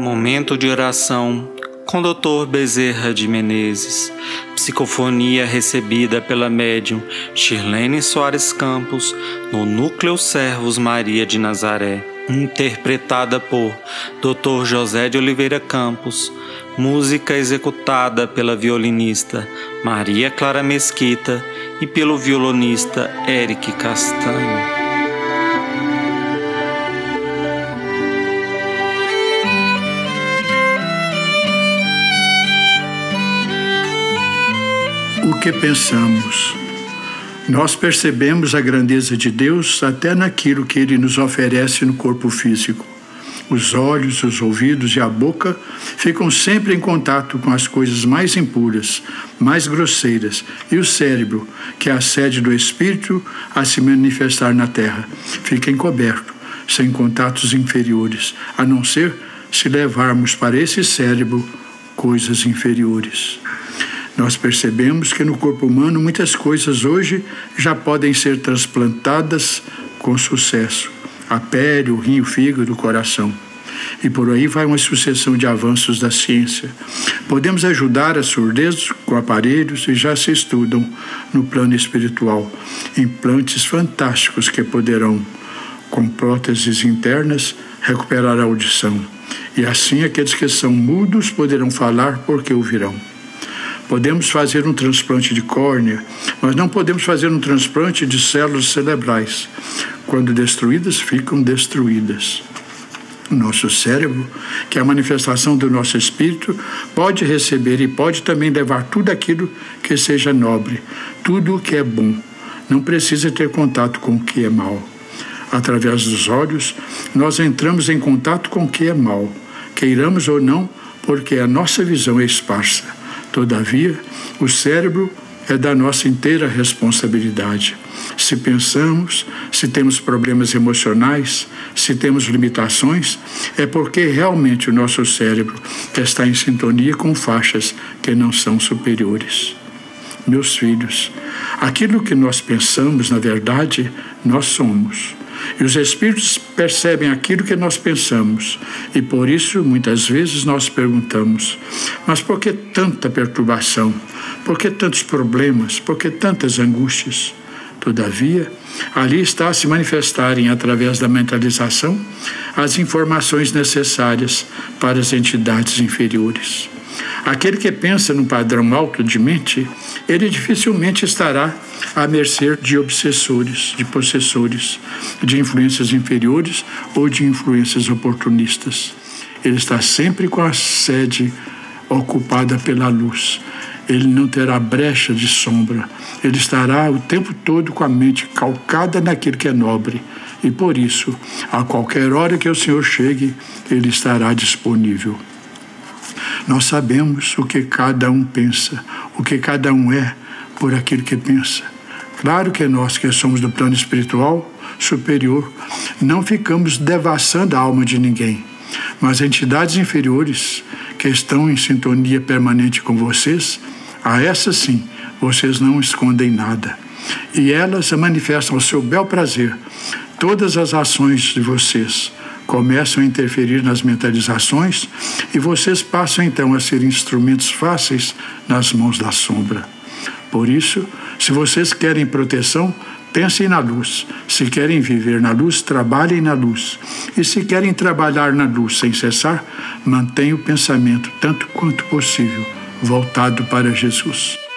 Momento de oração com Dr. Bezerra de Menezes. Psicofonia recebida pela médium Shirlene Soares Campos no Núcleo Servos Maria de Nazaré. Interpretada por Dr. José de Oliveira Campos. Música executada pela violinista Maria Clara Mesquita e pelo violonista Eric Castanho. Que pensamos. Nós percebemos a grandeza de Deus até naquilo que Ele nos oferece no corpo físico. Os olhos, os ouvidos e a boca ficam sempre em contato com as coisas mais impuras, mais grosseiras, e o cérebro, que é a sede do espírito a se manifestar na terra, fica encoberto, sem contatos inferiores, a não ser se levarmos para esse cérebro coisas inferiores. Nós percebemos que no corpo humano muitas coisas hoje já podem ser transplantadas com sucesso: a pele, o rim, o fígado, o coração. E por aí vai uma sucessão de avanços da ciência. Podemos ajudar a surdez com aparelhos e já se estudam no plano espiritual implantes fantásticos que poderão, com próteses internas, recuperar a audição. E assim aqueles que são mudos poderão falar porque ouvirão. Podemos fazer um transplante de córnea, mas não podemos fazer um transplante de células cerebrais. Quando destruídas, ficam destruídas. Nosso cérebro, que é a manifestação do nosso espírito, pode receber e pode também levar tudo aquilo que seja nobre, tudo o que é bom. Não precisa ter contato com o que é mal. Através dos olhos, nós entramos em contato com o que é mal, queiramos ou não, porque a nossa visão é esparsa. Todavia, o cérebro é da nossa inteira responsabilidade. Se pensamos, se temos problemas emocionais, se temos limitações, é porque realmente o nosso cérebro está em sintonia com faixas que não são superiores. Meus filhos, aquilo que nós pensamos, na verdade, nós somos. E os espíritos percebem aquilo que nós pensamos. E por isso, muitas vezes, nós perguntamos: mas por que tanta perturbação? Por que tantos problemas? Por que tantas angústias? Todavia, ali está a se manifestarem através da mentalização as informações necessárias para as entidades inferiores. Aquele que pensa num padrão alto de mente, ele dificilmente estará à mercê de obsessores, de possessores, de influências inferiores ou de influências oportunistas. Ele está sempre com a sede ocupada pela luz. Ele não terá brecha de sombra. Ele estará o tempo todo com a mente calcada naquilo que é nobre. E por isso, a qualquer hora que o Senhor chegue, ele estará disponível. Nós sabemos o que cada um pensa, o que cada um é por aquilo que pensa. Claro que nós que somos do plano espiritual superior não ficamos devassando a alma de ninguém, mas entidades inferiores que estão em sintonia permanente com vocês, a essas sim, vocês não escondem nada. E elas manifestam ao seu bel prazer todas as ações de vocês começam a interferir nas mentalizações e vocês passam então a ser instrumentos fáceis nas mãos da sombra. Por isso, se vocês querem proteção, pensem na luz. Se querem viver na luz, trabalhem na luz. E se querem trabalhar na luz sem cessar, mantenham o pensamento tanto quanto possível voltado para Jesus.